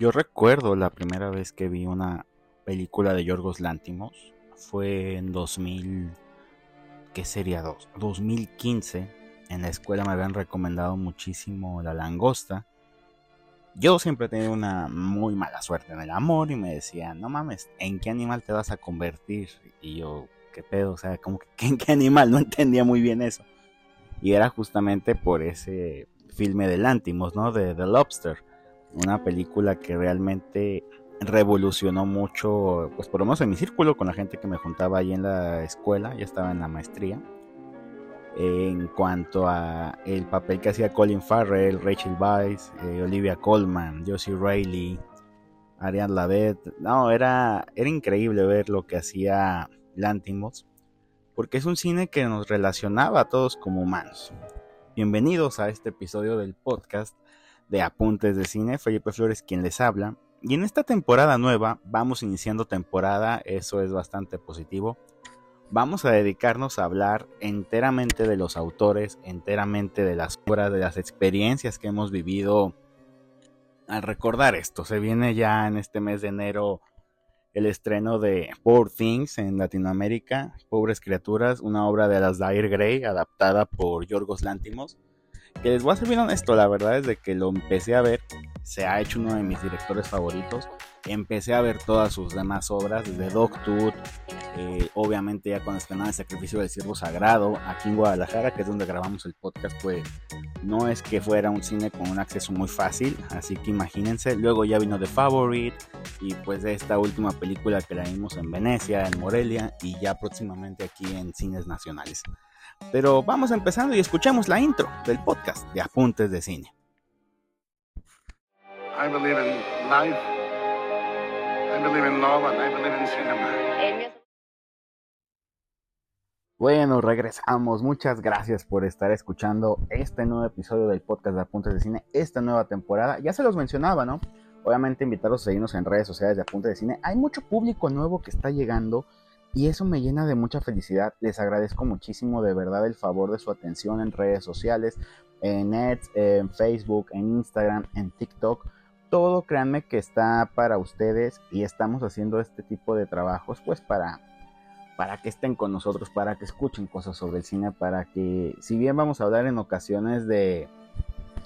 Yo recuerdo la primera vez que vi una película de Yorgos Lántimos. Fue en 2000. ¿Qué sería? 2015. En la escuela me habían recomendado muchísimo La Langosta. Yo siempre he tenido una muy mala suerte en el amor y me decían, no mames, ¿en qué animal te vas a convertir? Y yo, ¿qué pedo? O sea, como que ¿en qué animal? No entendía muy bien eso. Y era justamente por ese filme de Lántimos, ¿no? De The Lobster. Una película que realmente revolucionó mucho, pues por lo menos en mi círculo, con la gente que me juntaba ahí en la escuela, ya estaba en la maestría. En cuanto a el papel que hacía Colin Farrell, Rachel Weisz, eh, Olivia Colman, Josie Riley, Ariane Lavette, no, era, era increíble ver lo que hacía Lantimos, porque es un cine que nos relacionaba a todos como humanos. Bienvenidos a este episodio del podcast de Apuntes de Cine, Felipe Flores quien les habla. Y en esta temporada nueva, vamos iniciando temporada, eso es bastante positivo. Vamos a dedicarnos a hablar enteramente de los autores, enteramente de las obras, de las experiencias que hemos vivido al recordar esto. Se viene ya en este mes de enero el estreno de Poor Things en Latinoamérica, Pobres Criaturas, una obra de las Dire Gray adaptada por Yorgos Lántimos. Que les voy a ser bien honesto, la verdad es de que lo empecé a ver, se ha hecho uno de mis directores favoritos. Empecé a ver todas sus demás obras, desde Dogtooth, eh, obviamente ya cuando estrenaba el sacrificio del siervo sagrado aquí en Guadalajara, que es donde grabamos el podcast, pues no es que fuera un cine con un acceso muy fácil, así que imagínense. Luego ya vino The Favorite y pues de esta última película que la vimos en Venecia, en Morelia y ya próximamente aquí en cines nacionales. Pero vamos empezando y escuchemos la intro del podcast de Apuntes de Cine. I believe in life. I believe in love and I believe in cinema. Bueno, regresamos. Muchas gracias por estar escuchando este nuevo episodio del podcast de Apuntes de Cine, esta nueva temporada. Ya se los mencionaba, ¿no? Obviamente invitarlos a seguirnos en redes sociales de Apuntes de Cine. Hay mucho público nuevo que está llegando y eso me llena de mucha felicidad. Les agradezco muchísimo de verdad el favor de su atención en redes sociales, en Nets, en Facebook, en Instagram, en TikTok. Todo créanme que está para ustedes y estamos haciendo este tipo de trabajos pues para para que estén con nosotros, para que escuchen cosas sobre el cine, para que, si bien vamos a hablar en ocasiones de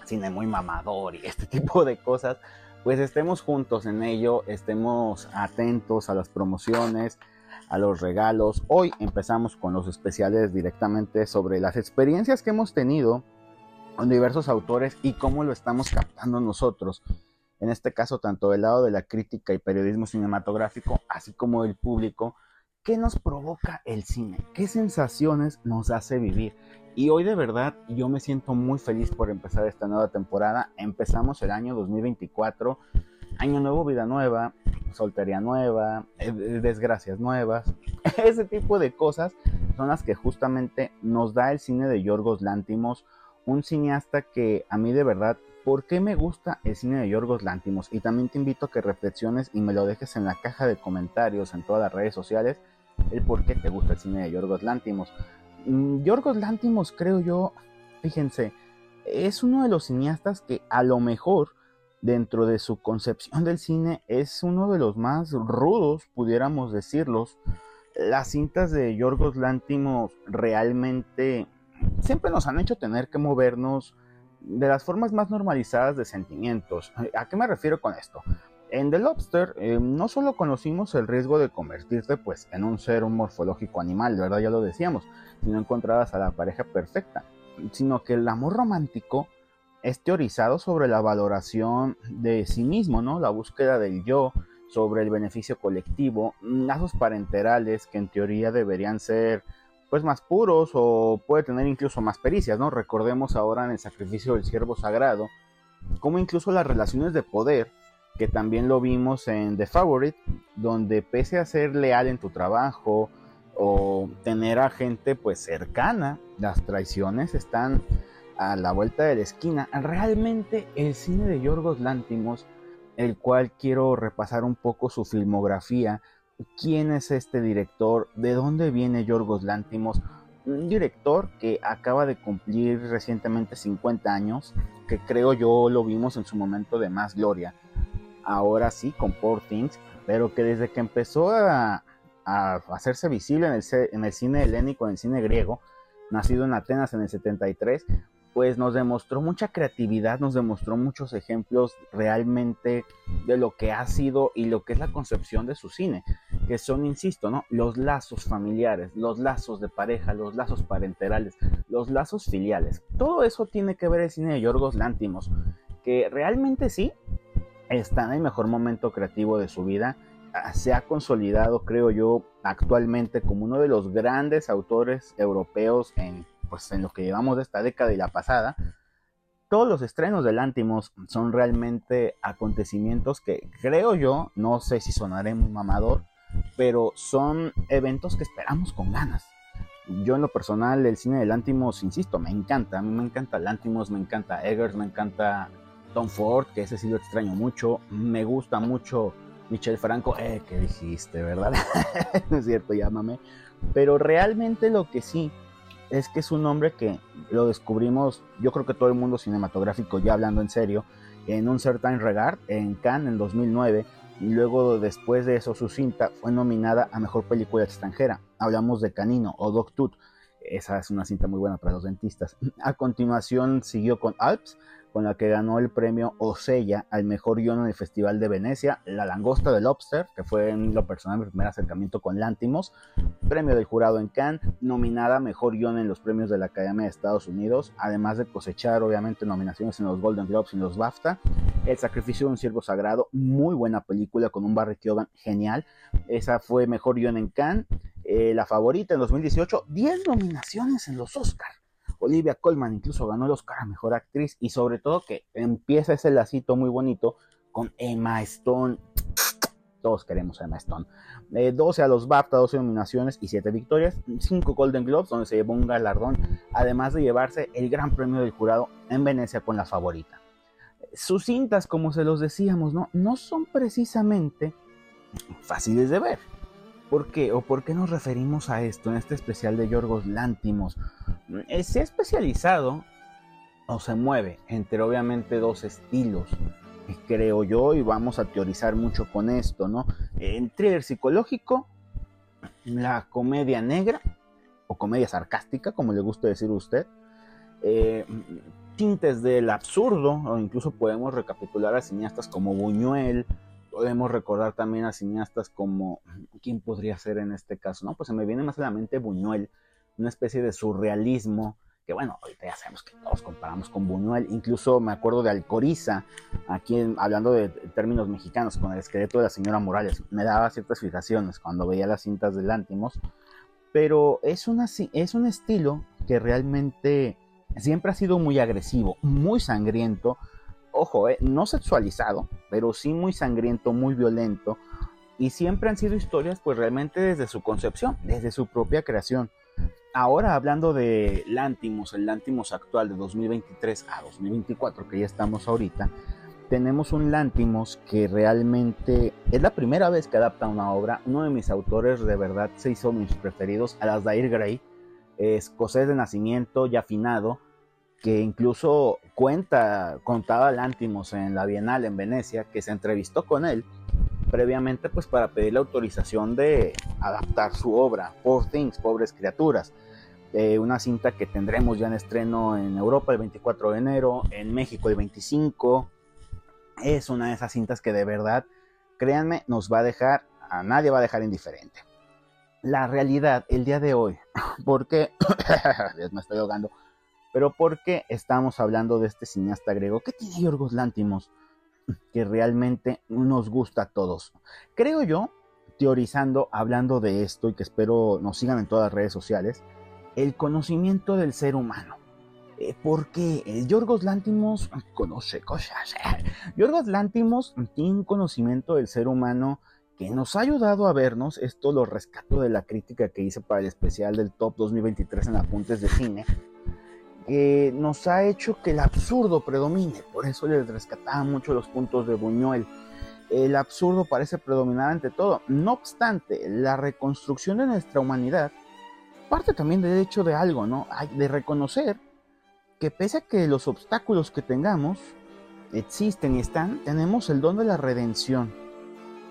cine muy mamador y este tipo de cosas, pues estemos juntos en ello, estemos atentos a las promociones, a los regalos. Hoy empezamos con los especiales directamente sobre las experiencias que hemos tenido con diversos autores y cómo lo estamos captando nosotros. En este caso, tanto del lado de la crítica y periodismo cinematográfico, así como del público, ¿Qué nos provoca el cine? ¿Qué sensaciones nos hace vivir? Y hoy de verdad yo me siento muy feliz por empezar esta nueva temporada. Empezamos el año 2024, año nuevo, vida nueva, soltería nueva, eh, desgracias nuevas. Ese tipo de cosas son las que justamente nos da el cine de Yorgos Lántimos, un cineasta que a mí de verdad ¿Por qué me gusta el cine de Yorgos Lántimos? Y también te invito a que reflexiones y me lo dejes en la caja de comentarios en todas las redes sociales el por qué te gusta el cine de Yorgos Lántimos. Mm, Yorgos Lántimos, creo yo, fíjense, es uno de los cineastas que a lo mejor dentro de su concepción del cine es uno de los más rudos, pudiéramos decirlos. Las cintas de Yorgos Lántimos realmente siempre nos han hecho tener que movernos de las formas más normalizadas de sentimientos. ¿A qué me refiero con esto? En The Lobster eh, no solo conocimos el riesgo de convertirte pues en un ser un morfológico animal, de verdad ya lo decíamos, si no a la pareja perfecta, sino que el amor romántico es teorizado sobre la valoración de sí mismo, ¿no? La búsqueda del yo, sobre el beneficio colectivo, lazos parenterales que en teoría deberían ser pues más puros o puede tener incluso más pericias, ¿no? Recordemos ahora en el sacrificio del siervo sagrado, como incluso las relaciones de poder que también lo vimos en The Favorite, donde pese a ser leal en tu trabajo o tener a gente pues cercana, las traiciones están a la vuelta de la esquina. Realmente el cine de Yorgos Lántimos, el cual quiero repasar un poco su filmografía, quién es este director, de dónde viene Yorgos Lántimos, un director que acaba de cumplir recientemente 50 años, que creo yo lo vimos en su momento de más gloria ahora sí con Poor Things, pero que desde que empezó a, hacerse visible en el, en el cine helénico, en el cine griego, nacido en Atenas en el 73, pues nos demostró mucha creatividad, nos demostró muchos ejemplos realmente de lo que ha sido y lo que es la concepción de su cine, que son, insisto, ¿no? Los lazos familiares, los lazos de pareja, los lazos parenterales, los lazos filiales. Todo eso tiene que ver el cine de Yorgos Lántimos, que realmente sí está en el mejor momento creativo de su vida. Ah, se ha consolidado, creo yo, actualmente como uno de los grandes autores europeos en pues en lo que llevamos de esta década y la pasada, todos los estrenos de Lantimos son realmente acontecimientos que creo yo, no sé si sonaré muy mamador, pero son eventos que esperamos con ganas. Yo en lo personal el cine de Lantimos, insisto, me encanta, a mí me encanta Lantimos, me encanta Eggers, me encanta Tom Ford, que ese sí lo extraño mucho, me gusta mucho Michel Franco, eh, que dijiste, ¿verdad? no es cierto, llámame. Pero realmente lo que sí es que es un hombre que lo descubrimos, yo creo que todo el mundo cinematográfico, ya hablando en serio, en un Certain Regard, en Cannes en 2009, y luego después de eso su cinta fue nominada a Mejor Película Extranjera. Hablamos de Canino o Dog Tooth, esa es una cinta muy buena para los dentistas. A continuación siguió con Alps, con la que ganó el premio Osella al mejor guion en el Festival de Venecia, La Langosta del Lobster, que fue en lo personal mi primer acercamiento con Lántimos, premio del jurado en Cannes, nominada mejor guion en los premios de la Academia de Estados Unidos, además de cosechar obviamente nominaciones en los Golden Globes y los BAFTA, El sacrificio de un ciervo sagrado, muy buena película con un Barry Keoghan genial, esa fue mejor guion en Cannes, eh, la favorita en 2018, 10 nominaciones en los Oscars Olivia Colman incluso ganó el Oscar a Mejor Actriz y sobre todo que empieza ese lacito muy bonito con Emma Stone. Todos queremos Emma Stone. 12 a los BAFTA, 12 nominaciones y 7 victorias. 5 Golden Globes donde se llevó un galardón, además de llevarse el gran premio del jurado en Venecia con la favorita. Sus cintas, como se los decíamos, no, no son precisamente fáciles de ver. ¿Por qué? ¿O por qué nos referimos a esto en este especial de Yorgos Lántimos? Eh, se ha especializado o se mueve entre obviamente dos estilos, creo yo, y vamos a teorizar mucho con esto, ¿no? En thriller psicológico, la comedia negra o comedia sarcástica, como le gusta decir usted, eh, tintes del absurdo, o incluso podemos recapitular a cineastas como Buñuel, podemos recordar también a cineastas como, ¿quién podría ser en este caso? No, pues se me viene más a la mente Buñuel, una especie de surrealismo, que bueno, ahorita ya sabemos que todos comparamos con Buñuel, incluso me acuerdo de Alcoriza, aquí hablando de términos mexicanos, con el esqueleto de la señora Morales, me daba ciertas fijaciones cuando veía las cintas de Lántimos, pero es, una, es un estilo que realmente siempre ha sido muy agresivo, muy sangriento, ojo, eh, no sexualizado, pero sí muy sangriento, muy violento. Y siempre han sido historias, pues realmente desde su concepción, desde su propia creación. Ahora hablando de Lántimos, el Lántimos actual de 2023 a 2024, que ya estamos ahorita, tenemos un Lántimos que realmente es la primera vez que adapta una obra. Uno de mis autores de verdad se hizo mis preferidos, Alasdair Gray, escocés de nacimiento, ya afinado, que incluso cuenta, contaba Lántimos en la Bienal en Venecia, que se entrevistó con él previamente pues para pedir la autorización de adaptar su obra, Poor Things, Pobres Criaturas, eh, una cinta que tendremos ya en estreno en Europa el 24 de enero, en México el 25, es una de esas cintas que de verdad, créanme, nos va a dejar, a nadie va a dejar indiferente. La realidad, el día de hoy, porque, me estoy ahogando, pero ¿por qué estamos hablando de este cineasta griego? ¿Qué tiene Yorgos Lántimos que realmente nos gusta a todos? Creo yo, teorizando, hablando de esto y que espero nos sigan en todas las redes sociales, el conocimiento del ser humano. Eh, porque Yorgos Lántimos conoce cosas. Yorgos Lántimos tiene un conocimiento del ser humano que nos ha ayudado a vernos. Esto lo rescato de la crítica que hice para el especial del Top 2023 en Apuntes de Cine que nos ha hecho que el absurdo predomine. Por eso les rescataba mucho los puntos de Buñuel. El absurdo parece predominar ante todo. No obstante, la reconstrucción de nuestra humanidad parte también del hecho de algo, ¿no? De reconocer que pese a que los obstáculos que tengamos, existen y están, tenemos el don de la redención.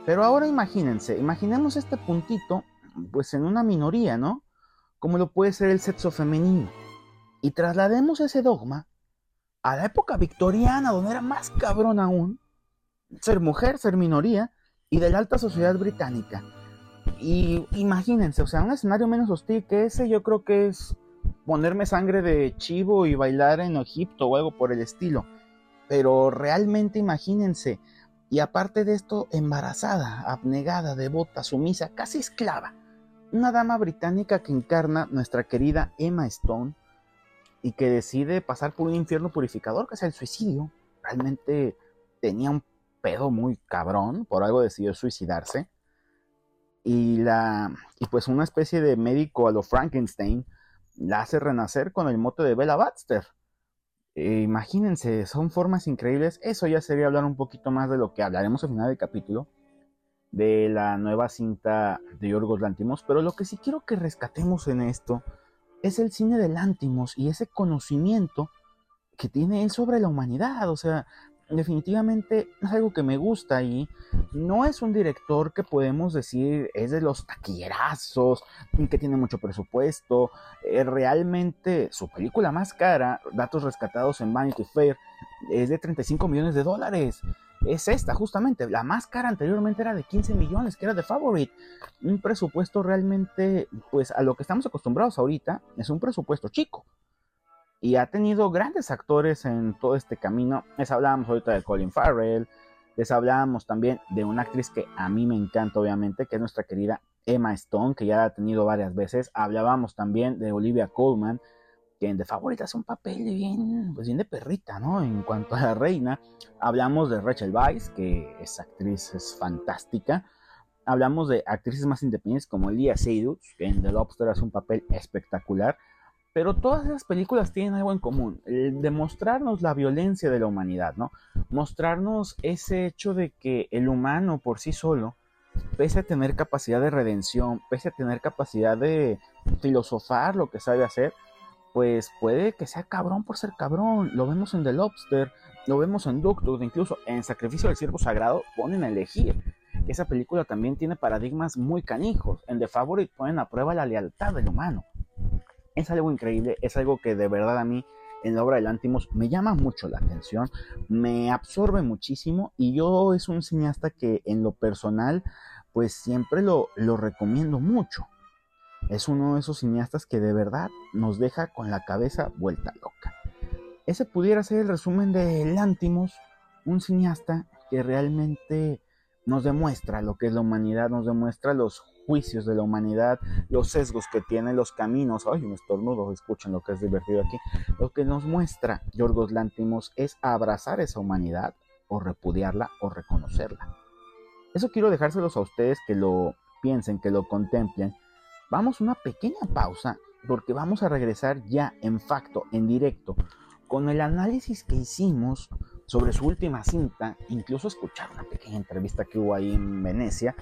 Pero ahora imagínense, imaginemos este puntito, pues en una minoría, ¿no? Como lo puede ser el sexo femenino. Y traslademos ese dogma a la época victoriana, donde era más cabrón aún ser mujer, ser minoría, y de la alta sociedad británica. Y imagínense, o sea, un escenario menos hostil que ese, yo creo que es ponerme sangre de chivo y bailar en Egipto o algo por el estilo. Pero realmente imagínense, y aparte de esto, embarazada, abnegada, devota, sumisa, casi esclava. Una dama británica que encarna nuestra querida Emma Stone y que decide pasar por un infierno purificador, que es el suicidio. Realmente tenía un pedo muy cabrón, por algo decidió suicidarse. Y, la, y pues una especie de médico a lo Frankenstein la hace renacer con el mote de Bella Baxter. Eh, imagínense, son formas increíbles. Eso ya sería hablar un poquito más de lo que hablaremos al final del capítulo, de la nueva cinta de Yorgos Lantimos. Pero lo que sí quiero que rescatemos en esto es el cine de Lantimos y ese conocimiento que tiene él sobre la humanidad. O sea, definitivamente es algo que me gusta y no es un director que podemos decir es de los taquillerazos, que tiene mucho presupuesto. Eh, realmente su película más cara, datos rescatados en Vanity Fair, es de 35 millones de dólares. Es esta, justamente. La más cara anteriormente era de 15 millones, que era de Favorite. Un presupuesto realmente, pues a lo que estamos acostumbrados ahorita, es un presupuesto chico y ha tenido grandes actores en todo este camino. Les hablábamos ahorita de Colin Farrell, les hablábamos también de una actriz que a mí me encanta, obviamente, que es nuestra querida Emma Stone, que ya la ha tenido varias veces. Hablábamos también de Olivia Colman, que en The Favorite hace un papel bien, pues bien de perrita, ¿no? En cuanto a la reina. Hablamos de Rachel Weisz, que esa actriz es fantástica. Hablamos de actrices más independientes como Elia Seydoux, que en The Lobster hace un papel espectacular. Pero todas esas películas tienen algo en común, el la violencia de la humanidad, ¿no? Mostrarnos ese hecho de que el humano por sí solo, pese a tener capacidad de redención, pese a tener capacidad de filosofar lo que sabe hacer, pues puede que sea cabrón por ser cabrón. Lo vemos en The Lobster, lo vemos en Doctor, incluso en Sacrificio del Siervo Sagrado ponen a elegir. Esa película también tiene paradigmas muy canijos. En The Favorite ponen a prueba la lealtad del humano es algo increíble, es algo que de verdad a mí en la obra de Lantimos me llama mucho la atención, me absorbe muchísimo y yo es un cineasta que en lo personal pues siempre lo, lo recomiendo mucho. Es uno de esos cineastas que de verdad nos deja con la cabeza vuelta loca. Ese pudiera ser el resumen de Lantimos, un cineasta que realmente nos demuestra lo que es la humanidad, nos demuestra los juicios de la humanidad, los sesgos que tiene, los caminos. Ay, un estornudo, escuchen lo que es divertido aquí. Lo que nos muestra Yorgos Lantimos es abrazar esa humanidad o repudiarla o reconocerla. Eso quiero dejárselos a ustedes que lo piensen, que lo contemplen. Vamos a una pequeña pausa porque vamos a regresar ya en facto, en directo, con el análisis que hicimos sobre su última cinta, incluso escuchar una pequeña entrevista que hubo ahí en Venecia,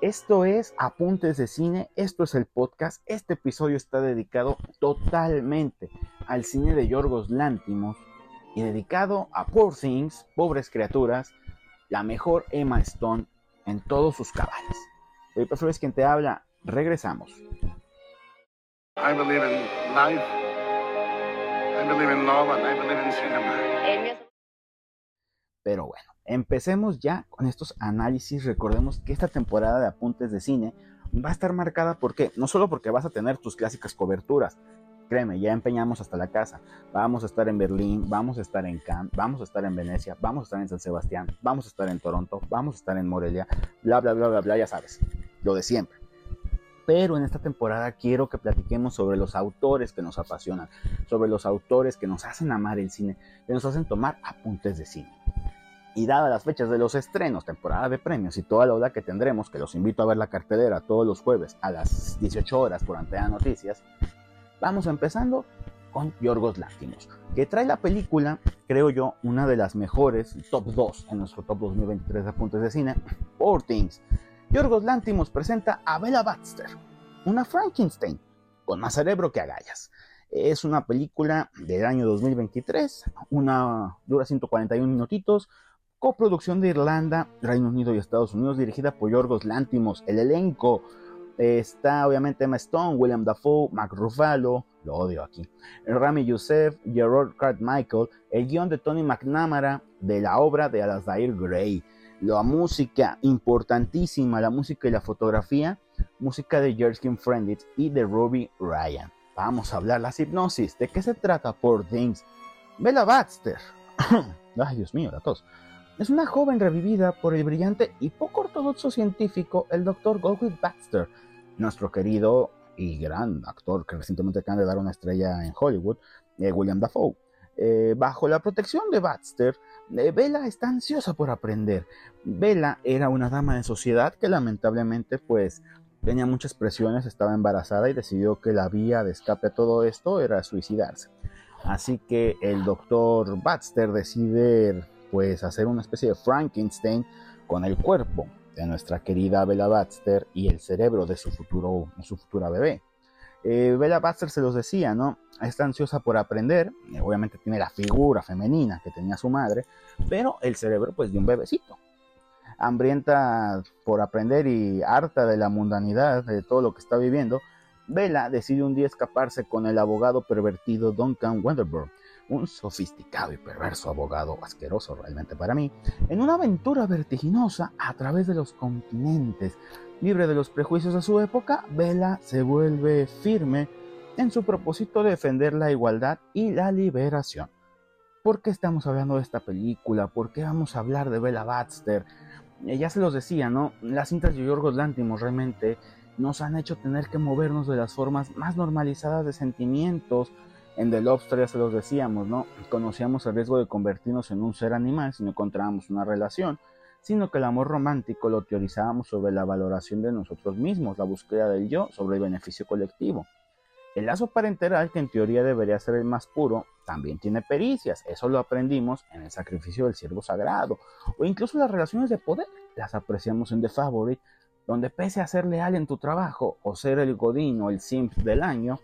esto es Apuntes de Cine, esto es el podcast. Este episodio está dedicado totalmente al cine de Yorgos Lántimos y dedicado a Poor Things, Pobres Criaturas, la mejor Emma Stone en todos sus cabales. Hoy es quien te habla, regresamos. I believe in life. I believe in love and I believe in cinema. Pero bueno, empecemos ya con estos análisis. Recordemos que esta temporada de apuntes de cine va a estar marcada por qué? No solo porque vas a tener tus clásicas coberturas. Créeme, ya empeñamos hasta la casa. Vamos a estar en Berlín, vamos a estar en Cannes, vamos a estar en Venecia, vamos a estar en San Sebastián, vamos a estar en Toronto, vamos a estar en Morelia, bla, bla, bla, bla, bla, ya sabes. Lo de siempre. Pero en esta temporada quiero que platiquemos sobre los autores que nos apasionan, sobre los autores que nos hacen amar el cine, que nos hacen tomar apuntes de cine. Y dadas las fechas de los estrenos, temporada de premios y toda la ola que tendremos, que los invito a ver la cartelera todos los jueves a las 18 horas por Antea Noticias, vamos empezando con Yorgos Lántimos, que trae la película, creo yo, una de las mejores, top 2 en nuestro top 2023 de apuntes de cine, Poor Things. Yorgos Lántimos presenta a Bella Baxter, una Frankenstein, con más cerebro que agallas. Es una película del año 2023, una dura 141 minutitos, coproducción de Irlanda, Reino Unido y Estados Unidos, dirigida por Yorgos Lántimos. El elenco está obviamente Emma Stone, William Dafoe, Mark Ruffalo, lo odio aquí, Rami Youssef, Gerard Cartmichael, el guion de Tony McNamara de la obra de Alasdair Gray. La música importantísima, la música y la fotografía, música de Jerskin Frienditz y de Robbie Ryan. Vamos a hablar las hipnosis. ¿De qué se trata por Things? Bella Baxter. Ay, Dios mío, la tos. Es una joven revivida por el brillante y poco ortodoxo científico, el Dr. Goldwyn Baxter, nuestro querido y gran actor que recientemente acaba de dar una estrella en Hollywood, eh, William Dafoe. Eh, bajo la protección de Baxter, eh, Bella está ansiosa por aprender. Bella era una dama de sociedad que lamentablemente pues tenía muchas presiones, estaba embarazada y decidió que la vía de escape a todo esto era suicidarse. Así que el doctor Baxter decide pues hacer una especie de Frankenstein con el cuerpo de nuestra querida Bella Baxter y el cerebro de su futuro, su futura bebé. Eh, Bella Baxter se los decía, ¿no? Está ansiosa por aprender, eh, obviamente tiene la figura femenina que tenía su madre, pero el cerebro pues de un bebecito. Hambrienta por aprender y harta de la mundanidad, de todo lo que está viviendo, Bella decide un día escaparse con el abogado pervertido Duncan Wenderburg, un sofisticado y perverso abogado, asqueroso realmente para mí, en una aventura vertiginosa a través de los continentes. Libre de los prejuicios de su época, Bella se vuelve firme en su propósito de defender la igualdad y la liberación. ¿Por qué estamos hablando de esta película? ¿Por qué vamos a hablar de Bella Baxter? Eh, ya se los decía, ¿no? Las cintas de Yorgos Lantimos realmente nos han hecho tener que movernos de las formas más normalizadas de sentimientos, en The Lobster ya se los decíamos, ¿no? Conocíamos el riesgo de convertirnos en un ser animal si no encontrábamos una relación, sino que el amor romántico lo teorizábamos sobre la valoración de nosotros mismos, la búsqueda del yo sobre el beneficio colectivo. El lazo parenteral, que en teoría debería ser el más puro, también tiene pericias. Eso lo aprendimos en el sacrificio del siervo sagrado. O incluso las relaciones de poder. Las apreciamos en The Favorite, donde pese a ser leal en tu trabajo o ser el godín o el simp del año,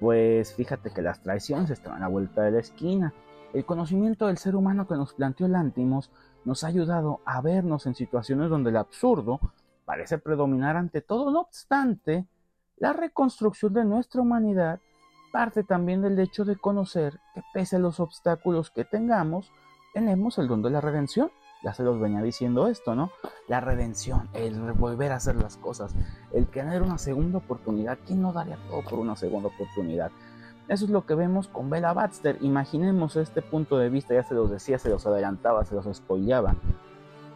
pues fíjate que las traiciones están a la vuelta de la esquina. El conocimiento del ser humano que nos planteó Lántimos nos ha ayudado a vernos en situaciones donde el absurdo parece predominar ante todo. No obstante, la reconstrucción de nuestra humanidad parte también del hecho de conocer que pese a los obstáculos que tengamos, tenemos el don de la redención ya se los venía diciendo esto, ¿no? La redención, el volver a hacer las cosas, el tener una segunda oportunidad. ¿Quién no daría todo por una segunda oportunidad? Eso es lo que vemos con Bella Baxter. Imaginemos este punto de vista, ya se los decía, se los adelantaba, se los spoileaba.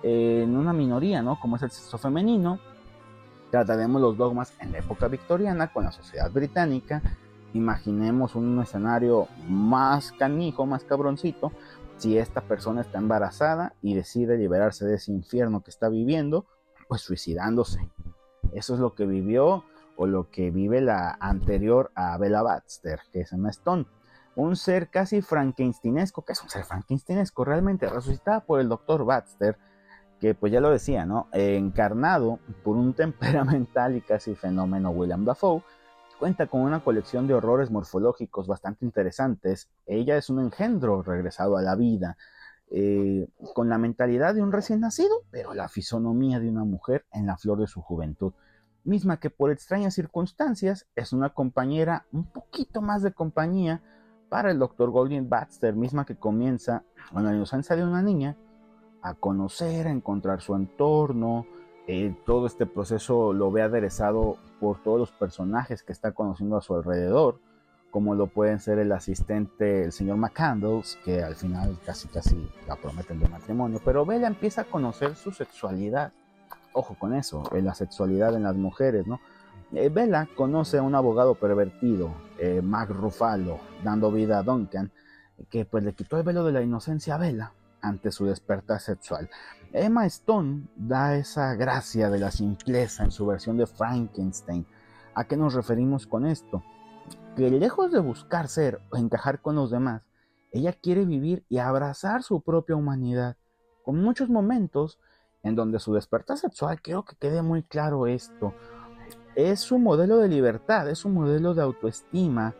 en una minoría, ¿no? Como es el sexo femenino, trataremos los dogmas en la época victoriana con la sociedad británica. Imaginemos un escenario más canijo, más cabroncito, si esta persona está embarazada y decide liberarse de ese infierno que está viviendo, pues suicidándose. Eso es lo que vivió o lo que vive la anterior a Bella Baxter, que es Emma Stone. Un ser casi frankensteinesco, que es un ser frankensteinesco, realmente resucitada por el doctor Baxter, que pues ya lo decía, ¿no? Encarnado por un temperamental y casi fenómeno William Dafoe, Cuenta con una colección de horrores morfológicos bastante interesantes. Ella es un engendro regresado a la vida, eh, con la mentalidad de un recién nacido, pero la fisonomía de una mujer en la flor de su juventud, misma que por extrañas circunstancias es una compañera, un poquito más de compañía para el Dr. Golding Baxter, misma que comienza con la inocencia de una niña a conocer, a encontrar su entorno, eh, todo este proceso lo ve aderezado por todos los personajes que está conociendo a su alrededor, como lo pueden ser el asistente, el señor McCandles, que al final casi casi la prometen de matrimonio, pero Bella empieza a conocer su sexualidad. Ojo con eso, la sexualidad en las mujeres, ¿no? Eh, Bella conoce a un abogado pervertido, eh, Mac Ruffalo, dando vida a Duncan, que pues le quitó el velo de la inocencia a Bella ante su despertar sexual. Emma Stone da esa gracia de la simpleza en su versión de Frankenstein. ¿A qué nos referimos con esto? Que lejos de buscar ser o encajar con los demás, ella quiere vivir y abrazar su propia humanidad, con muchos momentos en donde su despertar sexual, quiero que quede muy claro esto, es su modelo de libertad, es un modelo de autoestima,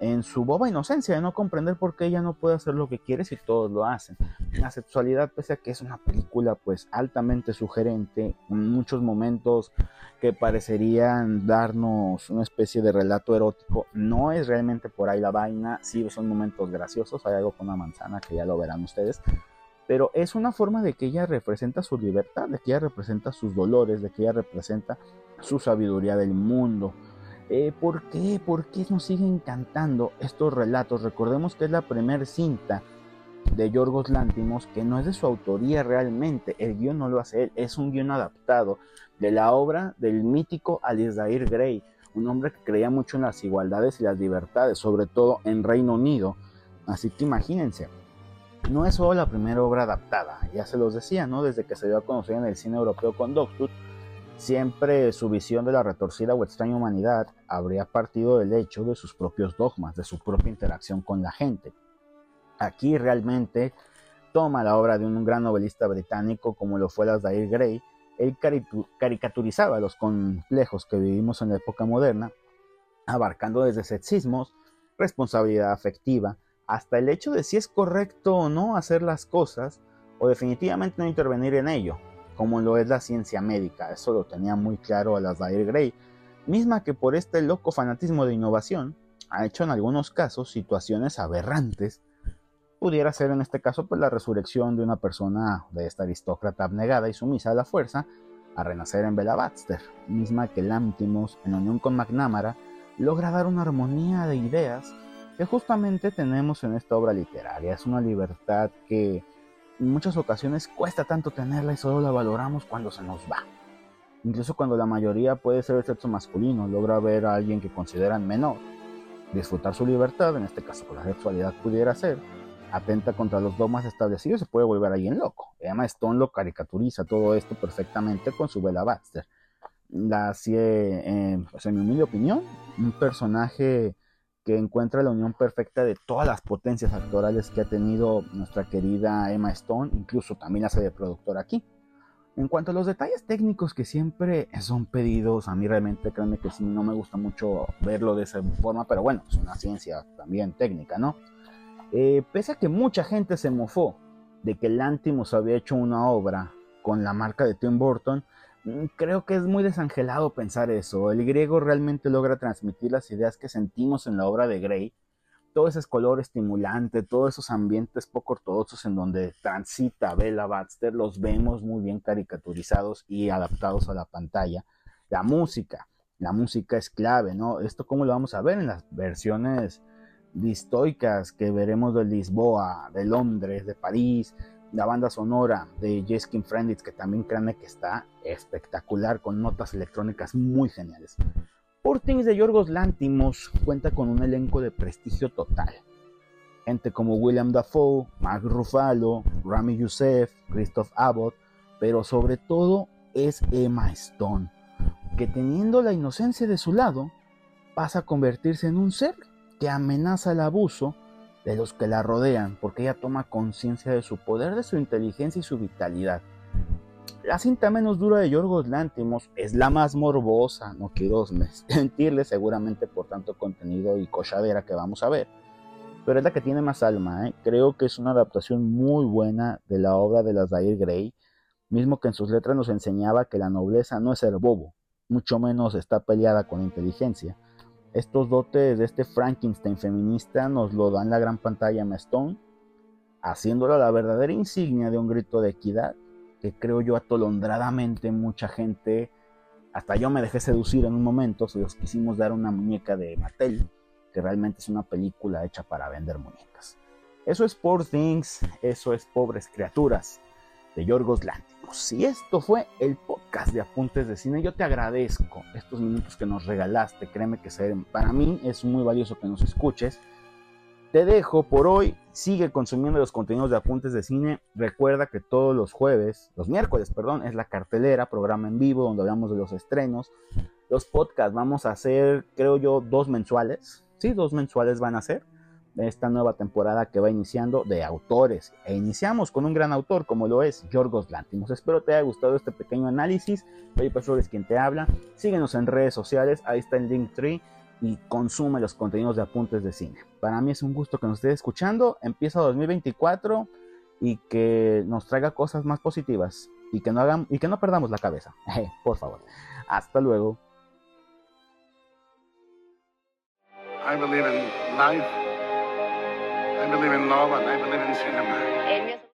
en su boba inocencia de no comprender por qué ella no puede hacer lo que quiere si todos lo hacen. La sexualidad, pese a que es una película pues altamente sugerente, en muchos momentos que parecerían darnos una especie de relato erótico, no es realmente por ahí la vaina, sí son momentos graciosos, hay algo con una manzana que ya lo verán ustedes, pero es una forma de que ella representa su libertad, de que ella representa sus dolores, de que ella representa su sabiduría del mundo eh, ¿Por qué? ¿Por qué nos siguen encantando estos relatos? Recordemos que es la primera cinta de Yorgos Lántimos que no es de su autoría realmente. El guion no lo hace él, es un guion adaptado de la obra del mítico Alisdair Gray, un hombre que creía mucho en las igualdades y las libertades, sobre todo en Reino Unido. Así que imagínense, no es solo la primera obra adaptada, ya se los decía, ¿no? Desde que se dio a conocer en el cine europeo con Dogtooth, Siempre su visión de la retorcida o extraña humanidad habría partido del hecho de sus propios dogmas, de su propia interacción con la gente. Aquí realmente toma la obra de un gran novelista británico como lo fue Lasdair Gray, él caricaturizaba los complejos que vivimos en la época moderna, abarcando desde sexismos, responsabilidad afectiva, hasta el hecho de si es correcto o no hacer las cosas, o definitivamente no intervenir en ello, como lo es la ciencia médica. Eso lo tenía muy claro a las Dyer Gray, misma que por este loco fanatismo de innovación ha hecho en algunos casos situaciones aberrantes. Pudiera ser en este caso pues la resurrección de una persona de esta aristócrata abnegada y sumisa a la fuerza a renacer en Bella Baxter, misma que Lantimos, en unión con McNamara, logra dar una armonía de ideas que justamente tenemos en esta obra literaria. Es una libertad que en muchas ocasiones cuesta tanto tenerla y solo la valoramos cuando se nos va. Incluso cuando la mayoría puede ser el sexo masculino, logra ver a alguien que consideran menor, disfrutar su libertad, en este caso con la sexualidad pudiera ser, atenta contra los dogmas establecidos, se puede volver alguien loco. Emma Stone lo caricaturiza todo esto perfectamente con su Bella Baxter. La eh, pues, en mi humilde opinión, un personaje que encuentra la unión perfecta de todas las potencias actorales que ha tenido nuestra querida Emma Stone, incluso también hace de productora aquí. En cuanto a los detalles técnicos que siempre son pedidos, a mí realmente créanme que sí, no me gusta mucho verlo de esa forma, pero bueno, es una ciencia también técnica, ¿no? Eh, pese a que mucha gente se mofó de que Lantimos había hecho una obra con la marca de Tim Burton, creo que es muy desangelado pensar eso. El griego realmente logra transmitir las ideas que sentimos en la obra de Gray. Todo ese color estimulante, todos esos ambientes poco ortodoxos en donde transita Bella Baxter, los vemos muy bien caricaturizados y adaptados a la pantalla. La música, la música es clave, ¿no? Esto cómo lo vamos a ver en las versiones distoicas que veremos de Lisboa, de Londres, de París, la banda sonora de Jeskin Frienditz, que también créanme que está espectacular, con notas electrónicas muy geniales. Por de Yorgos Lantimos cuenta con un elenco de prestigio total. Gente como William Dafoe, Mark Ruffalo, Rami Youssef, Christoph Abbott, pero sobre todo es Emma Stone, que teniendo la inocencia de su lado, pasa a convertirse en un ser que amenaza el abuso de los que la rodean, porque ella toma conciencia de su poder, de su inteligencia y su vitalidad. La cinta menos dura de Yorgos Lántimos es la más morbosa, no quiero mentirle seguramente por tanto contenido y cochadera que vamos a ver, pero es la que tiene más alma. ¿eh? Creo que es una adaptación muy buena de la obra de las Dair Gray, mismo que en sus letras nos enseñaba que la nobleza no es ser bobo, mucho menos está peleada con inteligencia, estos dotes de este Frankenstein feminista nos lo dan la gran pantalla Stone, haciéndola la verdadera insignia de un grito de equidad que creo yo atolondradamente mucha gente, hasta yo me dejé seducir en un momento, si os quisimos dar una muñeca de Mattel, que realmente es una película hecha para vender muñecas. Eso es Poor Things, eso es Pobres Criaturas, de Yorgos Lántimos. Si esto fue el podcast de Apuntes de Cine, yo te agradezco estos minutos que nos regalaste. Créeme que para mí es muy valioso que nos escuches. Te dejo por hoy. Sigue consumiendo los contenidos de Apuntes de Cine. Recuerda que todos los jueves, los miércoles, perdón, es la cartelera, programa en vivo donde hablamos de los estrenos. Los podcasts vamos a hacer, creo yo, dos mensuales. Sí, dos mensuales van a ser esta nueva temporada que va iniciando de autores. E iniciamos con un gran autor como lo es Yorgos Lantimos. Espero te haya gustado este pequeño análisis. Felipe Flores quien te habla. Síguenos en redes sociales, ahí está el link tree. y consume los contenidos de apuntes de cine. Para mí es un gusto que nos esté escuchando. Empieza 2024 y que nos traiga cosas más positivas y que no hagan y que no perdamos la cabeza. Por favor. Hasta luego. I believe in life. I believe in love and I believe in cinema.